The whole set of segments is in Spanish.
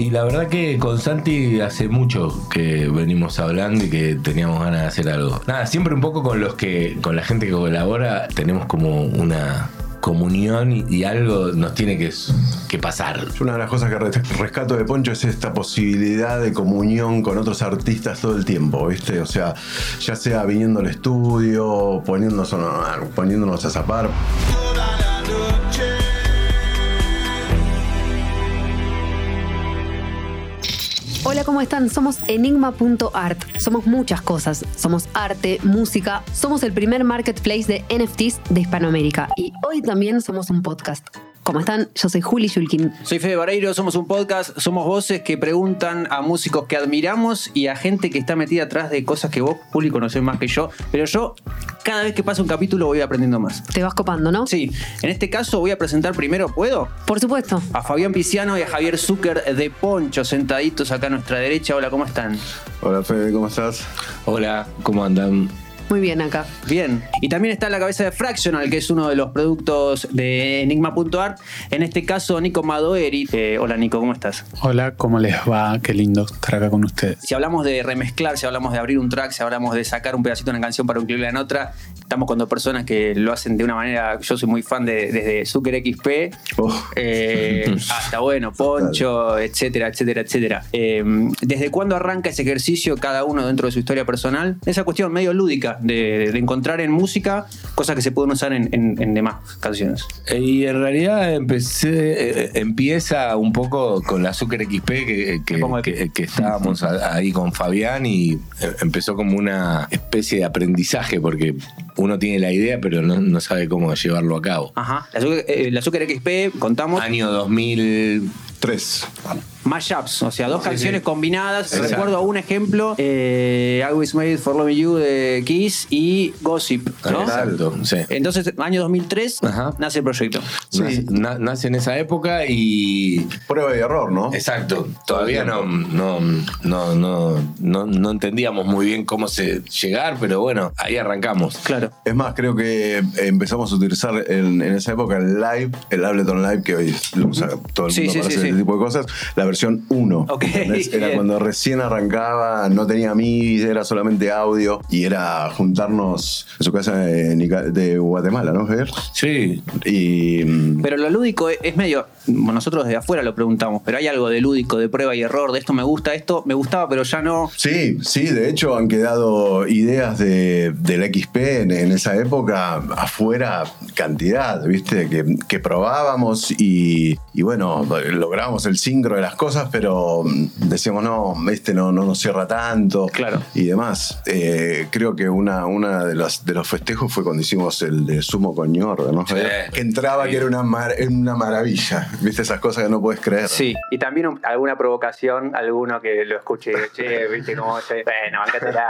Y la verdad que con Santi hace mucho que venimos hablando y que teníamos ganas de hacer algo. Nada, siempre un poco con los que, con la gente que colabora, tenemos como una comunión y, algo nos tiene que, que pasar. Una de las cosas que re- rescato de Poncho es esta posibilidad de comunión con otros artistas todo el tiempo, ¿viste? O sea, ya sea viniendo al estudio, poniéndonos, poniéndonos a zapar. Hola, ¿cómo están? Somos enigma.art. Somos muchas cosas. Somos arte, música. Somos el primer marketplace de NFTs de Hispanoamérica. Y hoy también somos un podcast. ¿Cómo están? Yo soy Juli Shulkin. Soy Fede Vareiro, somos un podcast, somos voces que preguntan a músicos que admiramos y a gente que está metida atrás de cosas que vos, Juli, conocés más que yo. Pero yo, cada vez que pasa un capítulo, voy aprendiendo más. Te vas copando, ¿no? Sí, en este caso voy a presentar primero, ¿puedo? Por supuesto. A Fabián Piciano y a Javier Zucker de Poncho, sentaditos acá a nuestra derecha. Hola, ¿cómo están? Hola Fede, ¿cómo estás? Hola, ¿cómo andan? Muy bien acá. Bien. Y también está la cabeza de Fractional, que es uno de los productos de Enigma.art. En este caso, Nico Madoeri. Eh, hola, Nico, ¿cómo estás? Hola, ¿cómo les va? Qué lindo estar acá con ustedes. Si hablamos de remezclar, si hablamos de abrir un track, si hablamos de sacar un pedacito de una canción para incluirla en otra, estamos con dos personas que lo hacen de una manera. Yo soy muy fan de desde Zucker XP Oh. eh, hasta, bueno, Poncho, etcétera, etcétera, etcétera. Eh, ¿Desde cuándo arranca ese ejercicio cada uno dentro de su historia personal? Esa cuestión medio lúdica de, de encontrar en música cosas que se pueden usar en, en- en demás canciones. Eh, Y en realidad empecé, eh, empieza un poco con la Azúcar XP que, que- que- que estábamos ahí con Fabián y eh, empezó como una especie de aprendizaje porque uno tiene la idea pero no, no sabe cómo llevarlo a cabo. Ajá. La Azúcar, eh, la Azúcar XP, contamos. Año 2000, Tres. Mashups, o sea, dos Sí, canciones sí. combinadas. Exacto. Recuerdo un ejemplo, eh, I Was Made for Loving You de Kiss y Gossip, ¿no? exacto, sí. Entonces, año 2003, Ajá. nace el proyecto. Nace, na- nace en esa época y Prueba y error, ¿no? Exacto, todavía no, no, no, no, no, no entendíamos muy bien cómo se llegar, pero bueno, ahí arrancamos. Claro. Es más, creo que empezamos a utilizar en, en esa época el live, el Ableton Live, que hoy lo usa todo el mundo sí, para sí, hacer sí. ese tipo de cosas, la versión 1. Ok, ¿entendés? Era bien. cuando recién arrancaba, no tenía MIDI, era solamente audio, y era juntarnos en su casa de, de Guatemala, ¿no, Javier? Sí, Y... mm, Pero lo lúdico es- es medio, nosotros desde afuera lo preguntamos, pero hay algo de lúdico, de prueba y error, de esto me gusta, esto me gustaba, pero ya no. Sí, sí, de hecho han quedado ideas de, del XP en, en esa época afuera, cantidad, ¿viste? Que, que probábamos y, y bueno, logramos el sincro de las cosas, pero mm, decíamos, no, este no, no nos cierra tanto Claro. y demás. Eh, creo que una, una de, los, de los festejos fue cuando hicimos el de Sumo con. Sí. Que entraba Sí. que era una, mar- una maravilla, ¿viste? Esas cosas que no puedes creer. Sí, y también un- alguna provocación, alguno que lo escuche y diga, che, viste cómo se. Bueno,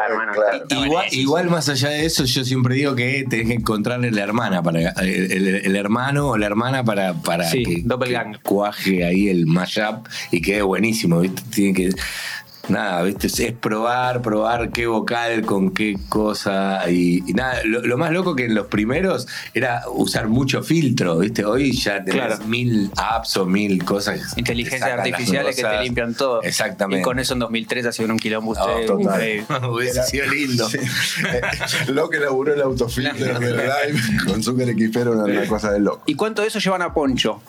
hermano. Claro. Está igual, más allá de eso, yo siempre digo que tenés que encontrarle la hermana, para el, el- el hermano o la hermana para, para Sí, que, que cuaje ahí el mashup y quede buenísimo, ¿viste? Tiene que. Nada, ¿viste? Es probar, probar qué vocal con qué cosa. Y, y nada, lo, lo más loco que en los primeros era usar mucho filtro, ¿viste? Hoy ya tenés Claro. mil apps o mil cosas. Inteligencias artificiales que te limpian todo. Exactamente. Y con eso en 2003 ha sido un quilombo Oh, ustedes. total. increíble. Hubiese sido lindo. Sí. Eh, lo que laburó el autofilter del live con Zucker XP era una, una cosa de loco. ¿Y cuánto de eso llevan a Poncho?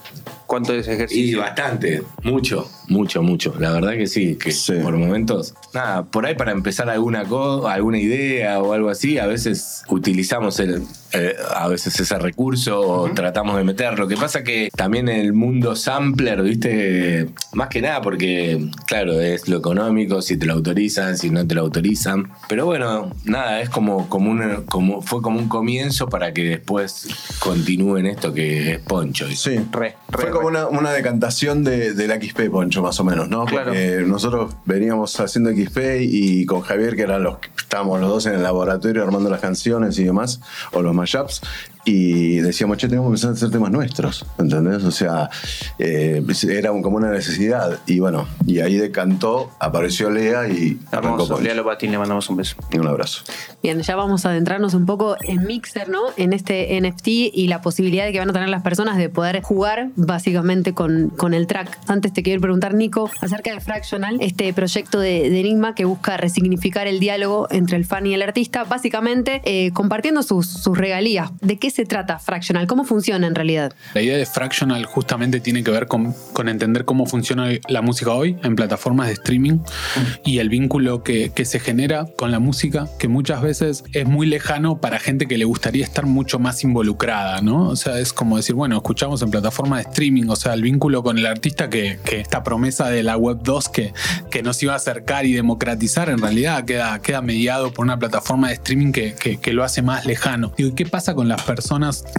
¿Cuánto de ese Y ejercicio? bastante, mucho, mucho, mucho. La verdad que sí, que Sí. por momentos. Nada, por ahí para empezar alguna cosa, alguna idea o algo así, a veces utilizamos el, eh, a veces ese recurso o tratamos de meter. Lo que pasa que también en el mundo sampler, viste, más que nada porque, claro, es lo económico, si te lo autorizan, si no te lo autorizan. Pero bueno, nada, es como, como, un, como fue como un comienzo para que después continúen esto que es Poncho. Sí, Re, re, fue una decantación de, del XP, Poncho, más o menos, ¿no? Claro. Porque nosotros veníamos haciendo XP y con Javier, que eran los que estábamos los dos en el laboratorio armando las canciones y demás, o los mashups, y decíamos, che, tenemos que empezar a hacer temas nuestros, ¿entendés? O sea, eh, era un- como una necesidad. Y bueno, y ahí decantó, apareció Lea y arrancó Hermoso. Lea Lopatín, le mandamos un beso. Un abrazo. Bien, ya vamos a adentrarnos un poco en Mixer, ¿no? En este NFT y la posibilidad de que van a tener las personas de poder jugar básicamente con, con el track. Antes te quiero preguntar, Nico, acerca de Fractional, este proyecto de, de Enigma que busca resignificar el diálogo entre el fan y el artista, básicamente eh, compartiendo sus, sus regalías. ¿De qué se trata Fractional? ¿Cómo funciona en realidad? La idea de Fractional justamente tiene que ver con, con entender cómo funciona la música hoy en plataformas de streaming y el vínculo que, que se genera con la música, que muchas veces es muy lejano para gente que le gustaría estar mucho más involucrada, ¿no? O sea, es como decir, bueno, escuchamos en plataforma de streaming, o sea, el vínculo con el artista que, que esta promesa de la Web 2 que, que nos iba a acercar y democratizar, en realidad queda, queda mediado por una plataforma de streaming que, que- que lo hace más lejano. Digo, ¿y qué pasa con las personas,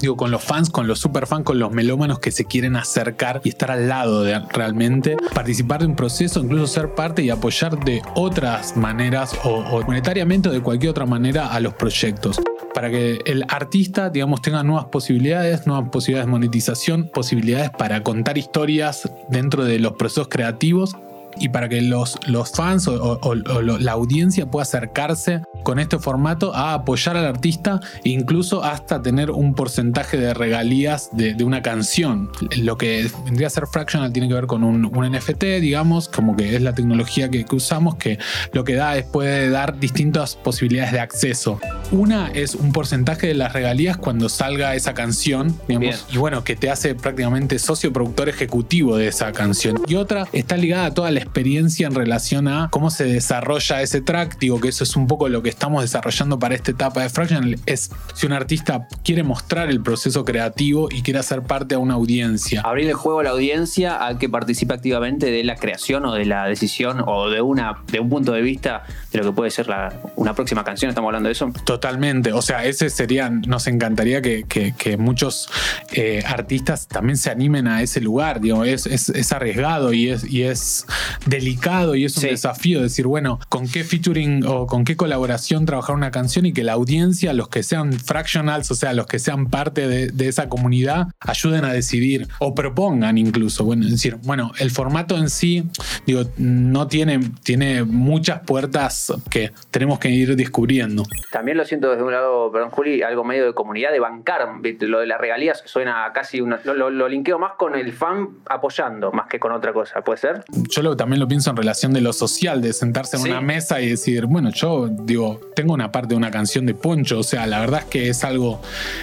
digo, con los fans, con los superfans, con los melómanos que se quieren acercar y estar al lado de realmente participar de un proceso, incluso ser parte y apoyar de otras maneras o, o monetariamente o de cualquier otra manera a los proyectos? Para que el artista, digamos, tenga nuevas posibilidades, nuevas posibilidades de monetización, posibilidades para contar historias dentro de los procesos creativos y para que los, los fans o, o- o la audiencia pueda acercarse con este formato a apoyar al artista e incluso hasta tener un porcentaje de regalías de, de una canción. Lo que vendría a ser Fractional tiene que ver con un, un NFT, digamos, como que es la tecnología que, que usamos, que lo que da es puede dar distintas posibilidades de acceso. Una es un porcentaje de las regalías cuando salga esa canción, digamos, Bien. y bueno, que te hace prácticamente socio productor ejecutivo de esa canción. Y otra está ligada a toda la experiencia en relación a cómo se desarrolla ese track. Digo que eso es un poco lo que estamos desarrollando para esta etapa de Fractional. Es si un artista quiere mostrar el proceso creativo y quiere hacer parte a una audiencia. Abrir el juego a la audiencia a que participe activamente de la creación o de la decisión o de una de un punto de vista de lo que puede ser la- una próxima canción. Estamos hablando de eso. Totalmente, o sea, ese sería, nos encantaría que, que- que muchos eh, artistas también se animen a ese lugar, digo, es, es, es arriesgado y es, y es delicado y es un Sí. desafío decir, bueno, con qué featuring o con qué colaboración trabajar una canción y que la audiencia, los que sean fractionals, o sea, los que sean parte de, de esa comunidad, ayuden a decidir o propongan incluso, bueno, es decir, bueno, el formato en sí, digo, no tiene, tiene muchas puertas que tenemos que ir descubriendo. También lo siento desde un lado, perdón, Juli, algo medio de comunidad, de bancar. Lo de las regalías suena casi una. Lo, lo- lo linkeo más con el fan apoyando, más que con otra cosa. ¿Puede ser? yo lo, también lo pienso en relación de lo social, de sentarse en Sí. una mesa y decir, bueno, yo digo, tengo una parte de una canción de Poncho, o sea, la verdad es que es algo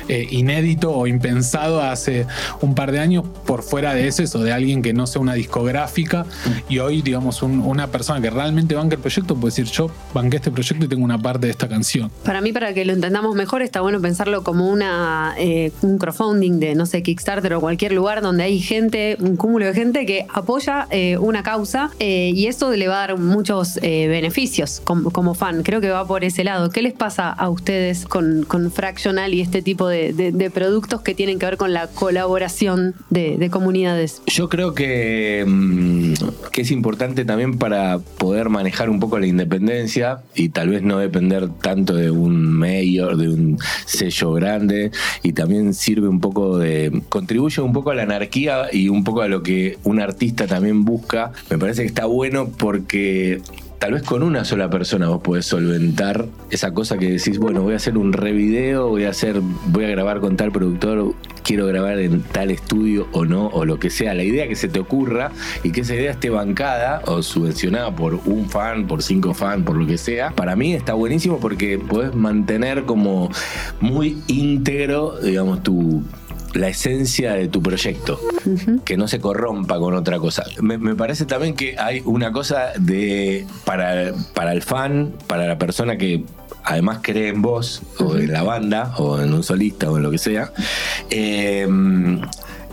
eh, inédito o impensado hace un par de años por fuera de eso, o de alguien que no sea una discográfica y hoy, digamos, un- una persona que realmente banca el proyecto puede decir, yo banqué este proyecto y tengo una parte de esta canción. Para mí, para que lo entendamos mejor, está bueno pensarlo como una, eh, un crowdfunding de, no sé, Kickstarter o cualquier lugar donde hay gente, un cúmulo de gente que apoya eh, una causa eh, y eso le va a dar muchos eh, beneficios como, fan. Creo que va por ese lado. ¿Qué les pasa a ustedes con, Fractional y este tipo de, productos que tienen que ver con la colaboración de, de comunidades? Yo creo que, mm, que es importante también para poder manejar un poco la independencia y tal vez no depender tanto de un mayor, de un sello grande y también sirve un poco de... contribuye un poco a la anarquía y un poco a lo que un artista también busca. Me parece está bueno porque Tal vez con una sola persona vos podés solventar esa cosa que decís, bueno, voy a hacer un revideo, voy a hacer, voy a grabar con tal productor, quiero grabar en tal estudio o no, o lo que sea, la idea que se te ocurra y que esa idea esté bancada o subvencionada por un fan, por cinco fans, por lo que sea, para mí está buenísimo porque podés mantener como muy íntegro, digamos, tu la esencia de tu proyecto, que no se corrompa con otra cosa. Me, me parece también que hay una cosa de para, para el fan, para la persona que además cree en vos, o en la banda, o en un solista, o en lo que sea, eh,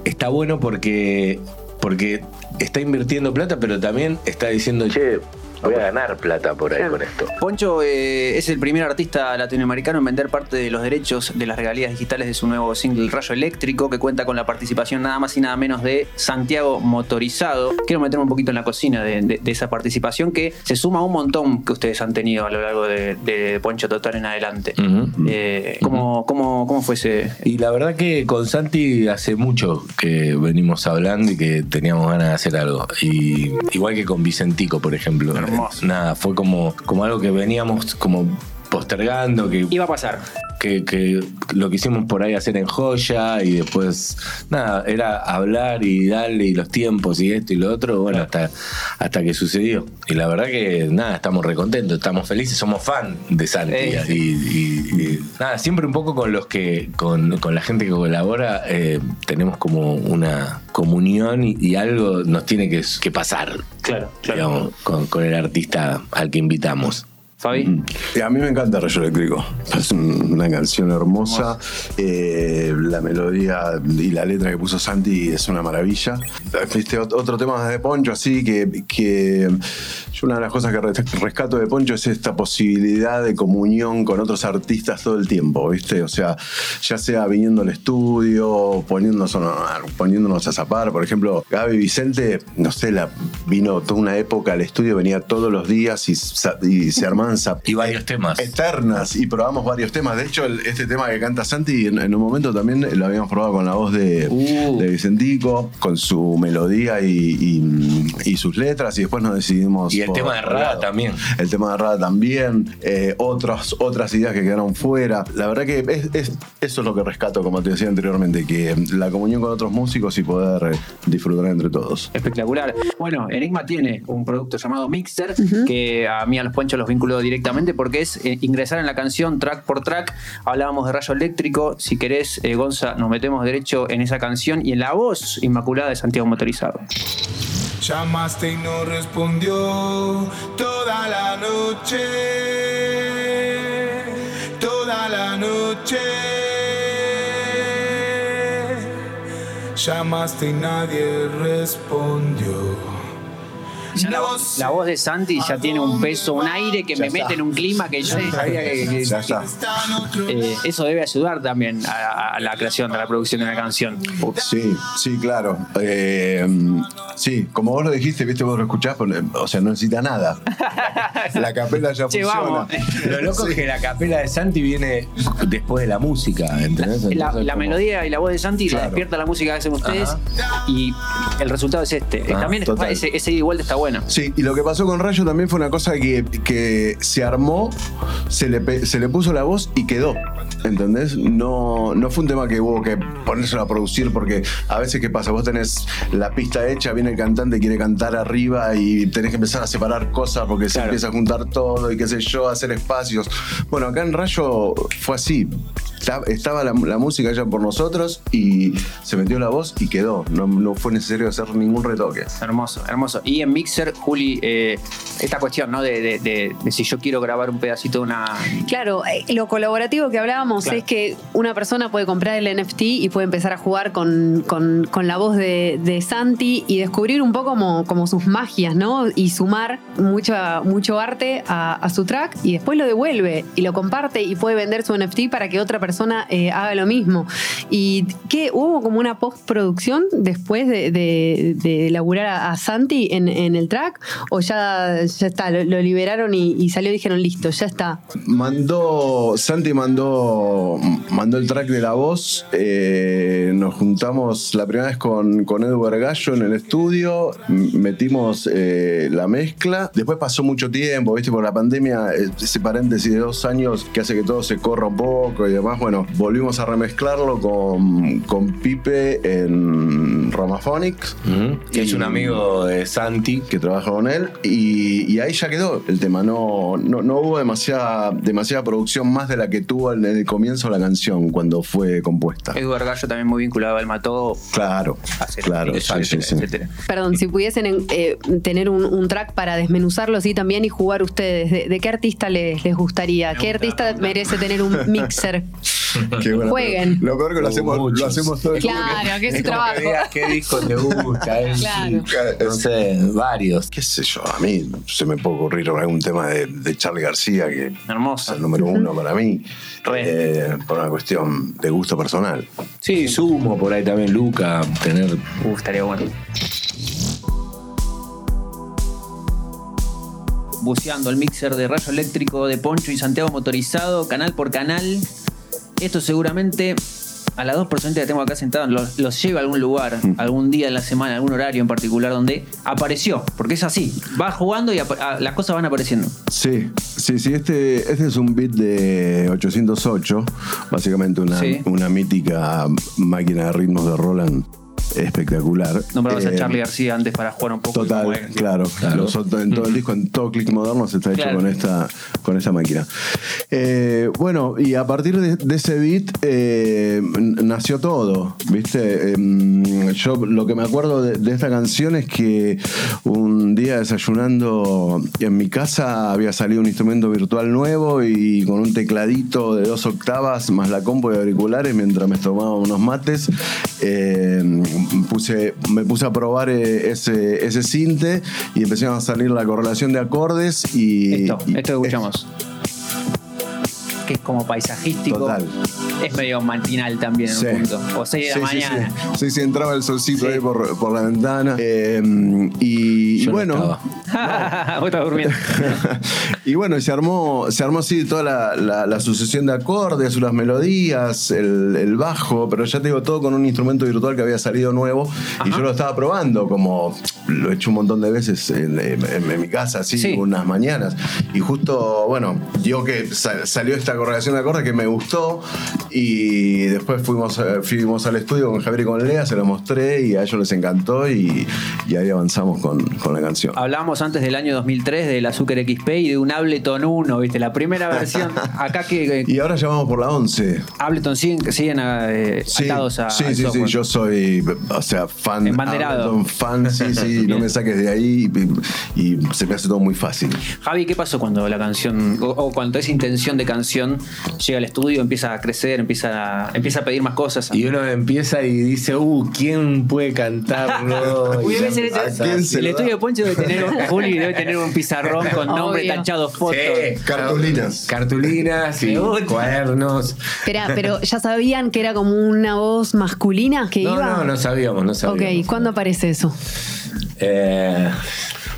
está bueno porque, porque está invirtiendo plata, pero también está diciendo, che, voy a ganar plata por ahí con esto. Poncho eh, es el primer artista latinoamericano en vender parte de los derechos de las regalías digitales de su nuevo single Rayo Eléctrico, que cuenta con la participación nada más y nada menos de Santiago Motorizado. Quiero meterme un poquito en la cocina de, de- de esa participación que se suma a un montón que ustedes han tenido a lo largo de, de Poncho Total en adelante. Eh, ¿cómo, cómo, cómo fue ese? Y la verdad que con Santi hace mucho que venimos hablando y que teníamos ganas de hacer algo. Y igual que con Vicentico, por ejemplo. Hermoso. Nada, fue como, como algo que veníamos como postergando, que, Iba a pasar. que, que lo quisimos por ahí hacer en joya y después, nada, era hablar y darle y los tiempos y esto y lo otro, bueno, hasta, hasta que sucedió. Y la verdad que, nada, estamos recontentos, estamos felices, somos fan de Santi. Eh. Y, y- y, nada, siempre un poco con los que, con, con la gente que colabora, eh, tenemos como una comunión y, y algo nos tiene que, que pasar, Claro, digamos, con, con el artista al que invitamos. Fabi. Y a mí me encanta Rayo Eléctrico. Es un- una canción hermosa. Eh, la melodía y la letra que puso Santi es una maravilla. Viste, ot- otro tema de Poncho, así que, que yo una de las cosas que res- rescato de Poncho es esta posibilidad de comunión con otros artistas todo el tiempo, ¿viste? O sea, ya sea viniendo al estudio, poniéndonos, poniéndonos a zapar. Por ejemplo, Gaby Vicente, no sé, la, vino toda una época al estudio, venía todos los días y, y se armaban Y varios temas. eternas y probamos varios temas. De hecho, el- este tema que canta Santi en, en un momento también lo habíamos probado con la voz de, Uh. de Vicentico, con su melodía y, y- y sus letras, y después nos decidimos. Y el tema de Rada lado. también. El tema de Rada también, eh, otras, otras ideas que quedaron fuera. La verdad que es- es- eso es lo que rescato, como te decía anteriormente, que la comunión con otros músicos y poder eh, disfrutar entre todos. Espectacular. Bueno, Enigma tiene un producto llamado Mixer, que a mí a los ponchos los vinculo directamente porque es eh, ingresar en la canción track por track. Hablábamos de rayo eléctrico. Si querés, eh, Gonza, nos metemos derecho en esa canción y en la voz inmaculada de Santiago Motorizado. Llamaste y no respondió toda la noche, toda la noche. Llamaste y nadie respondió. Ya la, voz, la voz de Santi ya tiene un peso, un aire que me mete en un clima que yo no sabía que, que- Ya está. eh, eso debe ayudar también a, a la creación, a la producción de una canción. Sí, sí, claro. Eh, sí, como vos lo dijiste, viste, vos lo escuchás, pero, o sea, no necesita nada. La capela ya Che, funciona. vamos. Lo loco es que la capela de Santi viene después de la música, ¿entendés? La, Entonces, la como- melodía y la voz de Santi la despierta la música que hacen ustedes Ajá. y el resultado es este. Ah, también ese, ese ida y vuelta bueno. Sí, y lo que pasó con Rayo también fue una cosa que, que se armó, se le, pe- se le puso la voz y quedó. ¿Entendés? No, no fue un tema que hubo que ponérselo a producir porque a veces, ¿qué pasa? Vos tenés la pista hecha, viene el cantante, quiere cantar arriba y tenés que empezar a separar cosas porque se empieza a juntar todo y qué sé yo, hacer espacios. Bueno, acá en Rayo fue así. Esta- Estaba la, la música hecha por nosotros y se metió la voz y quedó. No, no fue necesario hacer ningún retoque. Hermoso, hermoso. Y en Mixer, Juli, eh, esta cuestión, ¿no? De, de- de- de si yo quiero grabar un pedacito de una. Claro, eh, lo colaborativo que hablábamos Claro. es que una persona puede comprar el NFT y puede empezar a jugar con, con- con la voz de, de Santi y descubrir un poco como, como sus magias, ¿no? Y sumar mucha, mucho arte a, a su track y después lo devuelve y lo comparte y puede vender su NFT para que otra persona eh, haga lo mismo. ¿Y qué? ¿Hubo como una postproducción después de, de, laburar a, Santi en, en el track? ¿O ya, ya está, lo, liberaron y, salió y dijeron, listo, ya está? Mandó, Santi mandó, mandó el track de la voz. eh, nos juntamos la primera vez con, con Edward Gallo en el estudio. Metimos eh, la mezcla. Después pasó mucho tiempo, ¿viste? Por la pandemia, eh, ese paréntesis de dos años que hace que todo se corra un poco y demás. Bueno, volvimos a remezclarlo con, con Pipe en Romaphonics. Ujú, Que es un amigo de Santi. que trabaja con él y, y ahí ya quedó el tema. No, no, no hubo demasiada, demasiada producción más de la que tuvo en el comienzo la canción cuando fue compuesta. Edward Gallo también muy vinculado al Mató, Claro, hacer claro, sí, etcétera, sí, sí. etcétera. Perdón, si pudiesen eh, tener un, un track para desmenuzarlo así también y jugar ustedes, ¿de, de qué artista les, les gustaría? ¿Qué artista merece tener un mixer? Qué bueno. Jueguen. Lo peor que lo hacemos, lo hacemos todo el tiempo. Claro, que es Es trabajo. que veas qué disco te gusta. eh, Claro. sí. No sé, varios. qué sé yo, a mí se me puede ocurrir algún tema de, de Charlie García que es Hermoso. el número uno para mí, Re. eh, por una cuestión de gusto personal. Sí, Sumo por ahí también, Luca, tener Uh, estaría bueno. Buceando el mixer de rayo eléctrico de Poncho y Santiago motorizado, canal por canal. Esto seguramente a las dos personitas que tengo acá sentadas los, los lleva a algún lugar, algún día de la semana, algún horario en particular donde apareció. Porque es así. Va jugando y apa- a- las cosas van apareciendo. Sí, sí, sí, este, este es un beat de 808, básicamente una, Sí. una mítica máquina de ritmos de Roland espectacular. Nombrabas a Eh, Charlie García antes para jugar un poco. Total, como es. claro. Claro. Los en todo el disco, en todo click moderno se está hecho Claro. con esta con esta máquina. Eh, bueno, y a partir de, de ese beat eh, nació todo, ¿viste? Em, yo lo que me acuerdo de, de esta canción es que un día desayunando en mi casa había salido un instrumento virtual nuevo y con un tecladito de dos octavas más la compu de auriculares mientras me tomaba unos mates. Puse, me puse a probar eh, ese, ese cinte y empezaron a salir la correlación de acordes y... Esto, y- esto escuchamos. Que es como paisajístico. Total. Es medio matinal también en Sí. un punto. O 6 de la Sí, sí, mañana. Sí, sí, entraba el solcito ahí por, por la ventana. Eh, y, y Yo no bueno. estaba. Vos estás durmiendo. y bueno, se armó, se armó así toda la, la- la sucesión de acordes, unas melodías, el, el bajo, pero ya te digo, todo con un instrumento virtual que había salido nuevo y yo lo estaba probando, como lo he hecho un montón de veces en, en- en mi casa, así, Sí. unas mañanas. Y justo, bueno, digo que sa- salió esta correlación de acordes que me gustó y después fuimos, eh, fuimos al estudio con Javier y con Lea, se lo mostré y a ellos les encantó y, y ahí avanzamos con, con la canción. Hablábamos antes del año 2003 del Azúcar XP y de un Ableton 1, ¿viste? La primera versión. Acá que. Y ahora ya vamos por la 11. Ableton siguen, siguen eh, Sí, atados a. sí, sí, sí, yo soy, o sea, fan. Embanderado. Ableton, fan, sí, sí, no me saques de ahí y, y se me hace todo muy fácil. Javi, ¿qué pasó cuando la canción, o, o cuando esa intención de canción llega al estudio, empieza a crecer, empieza a, empieza a pedir más cosas? Y uno empieza y dice, uh, ¿quién puede cantarlo? Uy, Y debe ser ya ese- empieza ¿A quién así. se el lo estudio de Poncho debe tener, Juli debe tener un pizarrón con nombre Obvio. tachado, fotos. Sí, Cartulinas. Cartulinas y cuadernos. Espera, pero ¿ya sabían que era como una voz masculina que No, iba? no, no sabíamos, no sabíamos. Ok, ¿cuándo aparece eso? Eh,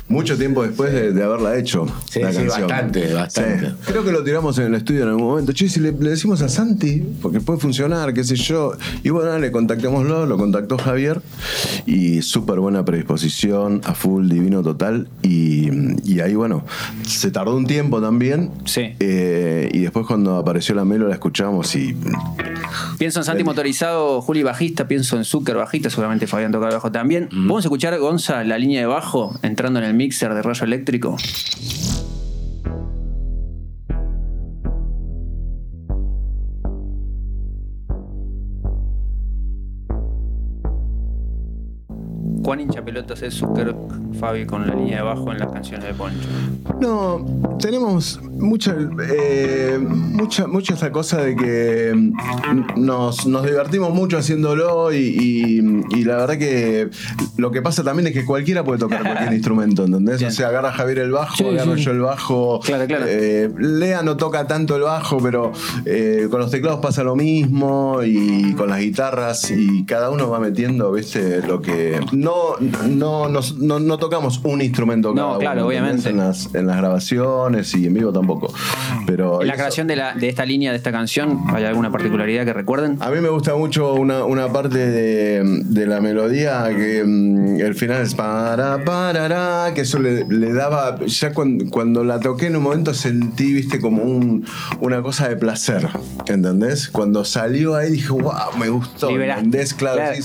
Mucho tiempo después de, de haberla hecho. Sí, la sí, canción. bastante, bastante. Sí. Creo que lo tiramos en el estudio en algún momento. Che, si le, le decimos a Santi, porque puede funcionar, qué sé yo. Y bueno, le contactémoslo, lo contactó Javier. Y súper buena predisposición, a full, divino total. Y, y ahí, bueno, se tardó un tiempo también. Sí. Eh, y después cuando apareció la melo la escuchamos y Pienso en Santi motorizado, Juli bajista, pienso en Zucker bajista, seguramente Fabián toca bajo también. Vamos a escuchar, Gonza, la línea de bajo entrando en el mixer de rayo eléctrico. ¿Cuán hincha pelotas es Zucker, Fabi, con la línea de bajo en las canciones de Poncho? No, tenemos mucha, eh, mucha, mucha esa cosa de que nos, nos divertimos mucho haciéndolo y, y- y la verdad que lo que pasa también es que cualquiera puede tocar cualquier instrumento, ¿entendés? O sea, agarra Javier el bajo, Sí, agarro sí. yo el bajo. Claro, claro. Eh, Lea no toca tanto el bajo, pero eh, con los teclados pasa lo mismo y con las guitarras y cada uno va metiendo, ¿viste? Lo que... No, no, nos- no, no tocamos un instrumento No, cada claro, uno, ¿entendés? obviamente. En las, en las grabaciones y en vivo tampoco. Pero En la eso- creación de, la, de esta línea, de esta canción, ¿hay alguna particularidad que recuerden? A mí me gusta mucho una, una parte de, de la melodía que mm, el final es para, para, que eso le, le daba. Ya cuando, cuando la toqué en un momento sentí, viste, como un, una cosa de placer. ¿Entendés? Cuando salió ahí dije, wow, me gustó. ¿Entendés? Claro, Claro.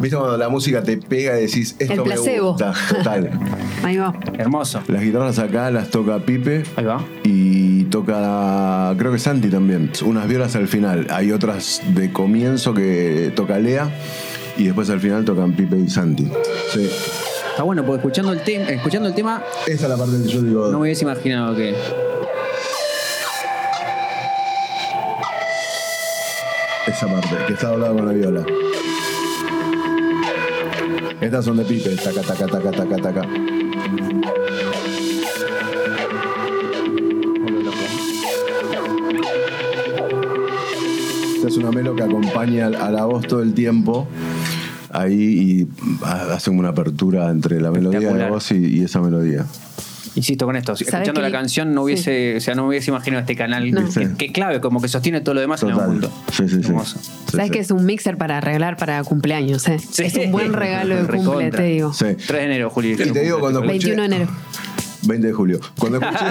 viste cuando la música te pega y decís, esto El me placebo. gusta. Total. Ahí va. Hermoso. Las guitarras acá las toca Pipe. Ahí va. Y toca, creo que Santi también. Unas violas al final. Hay otras de comienzo que toca Lea. Y después al final tocan Pipe y Santi. Sí. Está bueno, porque escuchando el, tema escuchando el tema, Esa es la parte que yo digo. no me hubiese imaginado que. esa parte, que está doblado con la viola. Estas son de Pipe, taca, taca, taca, taca, taca. Esta es una melo que acompaña a la voz todo el tiempo. Ahí y hace como una apertura entre la melodía de la voz y, y esa melodía. Insisto con esto, escuchando que- la canción no hubiese, o sea, no hubiese imaginado este canal No. que, que clave, como que sostiene todo lo demás en Total. un punto. Sí, sí, sí. Hermoso. Sí, Sabes sí. que es un mixer para arreglar para cumpleaños, ¿eh? Sí. Es un buen regalo de cumple, te digo. Sí. 3 de enero, Juli. Y te digo, cuando escuché- 21 de enero. 20 de julio. Cuando escuché,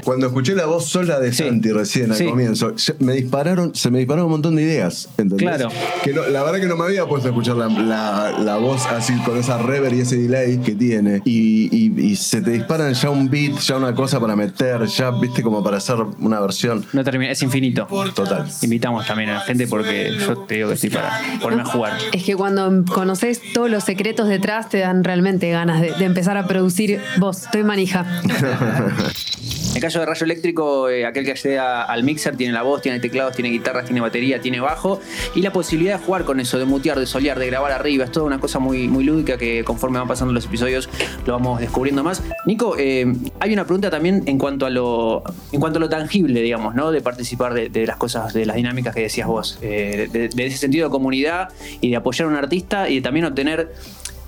cuando escuché la voz sola de Sí. Santi recién al Sí. comienzo, se- me dispararon, se me dispararon un montón de ideas. ¿entendés? Claro. Que no- la verdad que no me había puesto a escuchar la, la- la voz así con esa reverb y ese delay que tiene. Y, y- y se te disparan ya un beat, ya una cosa para meter, ya viste como para hacer una versión No termina, es infinito. total. Invitamos también a la gente porque yo te digo que estoy para ponerme a jugar. Es que cuando conoces todos los secretos detrás te dan realmente ganas de, de empezar a producir vos. Estoy En el caso de Rayo Eléctrico, eh, aquel que accede a- al mixer tiene la voz, tiene teclados, tiene guitarras, tiene batería, tiene bajo y la posibilidad de jugar con eso, de mutear, de solear, de grabar arriba. Es toda una cosa muy, muy lúdica que conforme van pasando los episodios lo vamos descubriendo más. Nico, eh, hay una pregunta también en cuanto a lo, en cuanto a lo tangible, digamos, ¿no? De participar de, las cosas, de las dinámicas que decías vos, eh, de, ese sentido de comunidad y de apoyar a un artista y de también obtener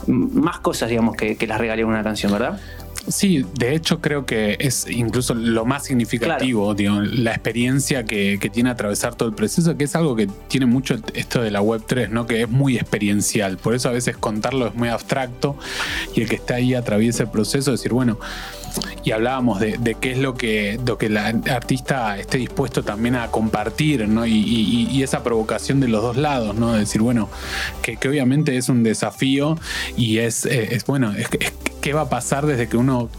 más cosas, digamos, que, las regalía una canción, ¿verdad? Sí, de hecho creo que es incluso lo más significativo, digo, la experiencia que, que tiene atravesar todo el proceso, que es algo que tiene mucho esto de la Web 3, ¿no? que es muy experiencial. Por eso a veces contarlo es muy abstracto y el que está ahí atraviesa el proceso, decir, bueno, y hablábamos de, de qué es lo que, lo que el artista esté dispuesto también a compartir, ¿no? Y, y- y esa provocación de los dos lados, ¿no? De decir, bueno, que, que obviamente es un desafío y es, eh, es bueno, es, es- qué va a pasar desde que uno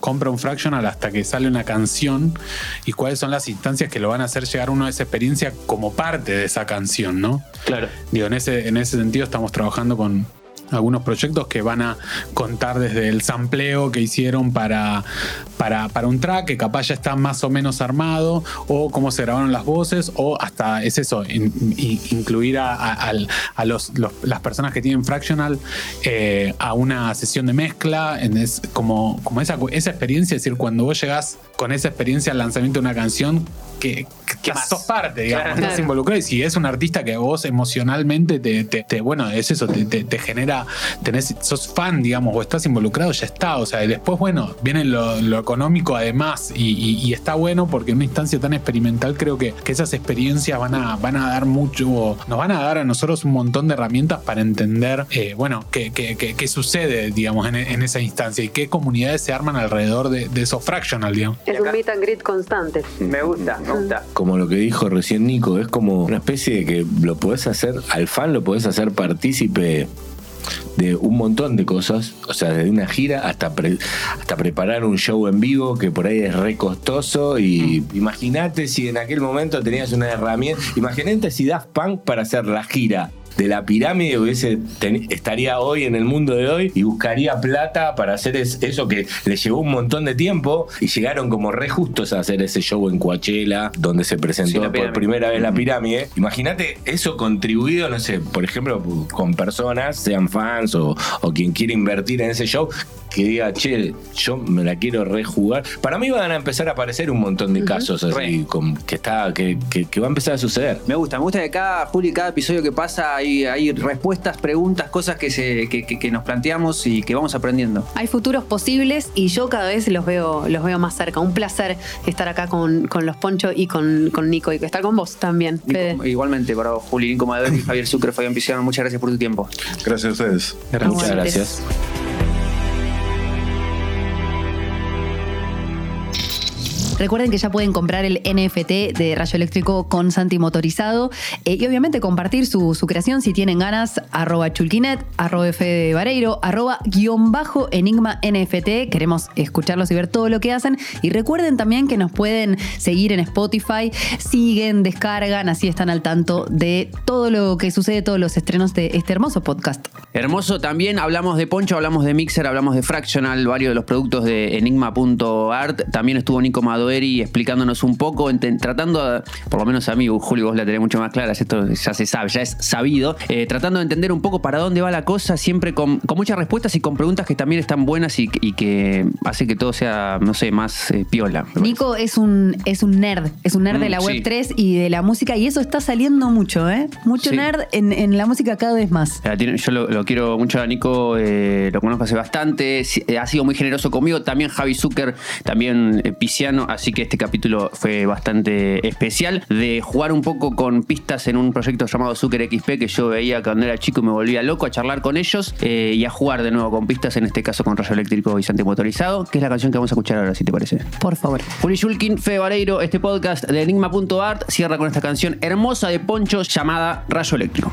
compra un fractional hasta que sale una canción y cuáles son las instancias que lo van a hacer llegar uno a esa experiencia como parte de esa canción, ¿no? Claro. Digo, en ese, en ese sentido estamos trabajando con algunos proyectos que van a contar desde el sampleo que hicieron para, para, para un track que capaz ya está más o menos armado, o cómo se grabaron las voces, o hasta es eso, in- in- incluir a, a- los, los- las personas que tienen fractional eh, a una sesión de mezcla, es- como, como esa, esa experiencia, es decir, cuando vos llegás con esa experiencia al lanzamiento de una canción, que, que sos parte, digamos, Claro. estás Claro. involucrado y si es un artista que vos emocionalmente te, te- te- bueno, es eso, te, te- te genera, tenés, sos fan, digamos, o estás involucrado, ya está. O sea, y después, bueno, viene lo, lo económico además y, y- y está bueno porque en una instancia tan experimental creo que, que esas experiencias van a, van a dar mucho, nos van a dar a nosotros un montón de herramientas para entender, eh, bueno, qué, qué- qué- qué sucede, digamos, en, en esa instancia y qué comunidades se arman alrededor de, de esos fractional, digamos. Es un meet and greet constante. Me gusta, me gusta. como lo que dijo recién Nico, es como una especie de que lo podés hacer, al fan lo podés hacer partícipe de un montón de cosas, o sea, desde una gira hasta, pre- hasta preparar un show en vivo que por ahí es re costoso y imagínate si en aquel momento tenías una herramienta, imagínate si Daft Punk para hacer la gira de la pirámide hubiese ten- estaría hoy en el mundo de hoy y buscaría plata para hacer es- eso que le llevó un montón de tiempo y llegaron como re justos a hacer ese show en Coachella donde se presentó Sí, por primera vez la pirámide. Imagínate eso contribuido, no sé, por ejemplo, con personas, sean fans o, o quien quiera invertir en ese show, que diga, che, yo me la quiero rejugar. Para mí van a empezar a aparecer un montón de casos así, con- que, está, que, que- que va a empezar a suceder. Me gusta, me gusta que cada, Juli, cada episodio que pasa hay, hay respuestas, preguntas, cosas que, se, que, que- que nos planteamos y que vamos aprendiendo. Hay futuros posibles y yo cada vez los veo, los veo más cerca. Un placer estar acá con, con los Poncho y con, con Nico y estar con vos también. Nico- igualmente para vos, Juli, Nico Madero, Javier Sucre, Fabián Pizarro, muchas gracias por tu tiempo. Gracias a ustedes. Muchas gracias. Recuerden que ya pueden comprar el NFT de Rayo Eléctrico con Santi motorizado eh, y obviamente compartir su, creación si tienen ganas. Arroba chulquinet, arroba Fede Vareiro, arroba guion bajo enigma NFT. Queremos escucharlos y ver todo lo que hacen. Y recuerden también que nos pueden seguir en Spotify. Siguen, descargan, así están al tanto de todo lo que sucede, todos los estrenos de este hermoso podcast. Hermoso, también hablamos de Poncho, hablamos de Mixer, hablamos de Fractional, varios de los productos de enigma.art. También estuvo Nico Madori Eri explicándonos un poco, tratando, por lo menos a mí, Julio, vos la tenés mucho más clara, esto ya se sabe, ya es sabido, eh, tratando de entender un poco para dónde va la cosa, siempre con, con muchas respuestas y con preguntas que también están buenas y, y que hace que todo sea, no sé, más eh, piola. Nico es un, es un nerd, es un nerd Mm, de la sí. web 3 y de la música y eso está saliendo mucho, ¿eh? Mucho Sí. nerd en, en la música cada vez más. Tiene- Yo lo, lo quiero mucho a Nico, eh, lo conozco hace bastante, ha sido muy generoso conmigo, también Javi Zucker, también Pisciano, así que este capítulo fue bastante especial, de jugar un poco con pistas en un proyecto llamado Zucker XP que yo veía cuando era chico y me volvía loco a charlar con ellos eh, y a jugar de nuevo con pistas, en este caso con rayo eléctrico y motorizado, que es la canción que vamos a escuchar ahora, si te parece. Por favor. Juli Shulkin, Fede Vareiro, este podcast de Enigma.art cierra con esta canción hermosa de Poncho llamada Rayo Eléctrico.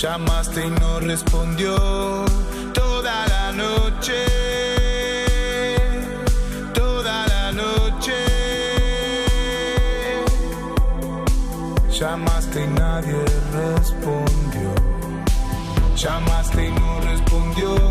Llamaste y no respondió toda la noche. Toda la noche. Llamaste y nadie respondió. Llamaste y no respondió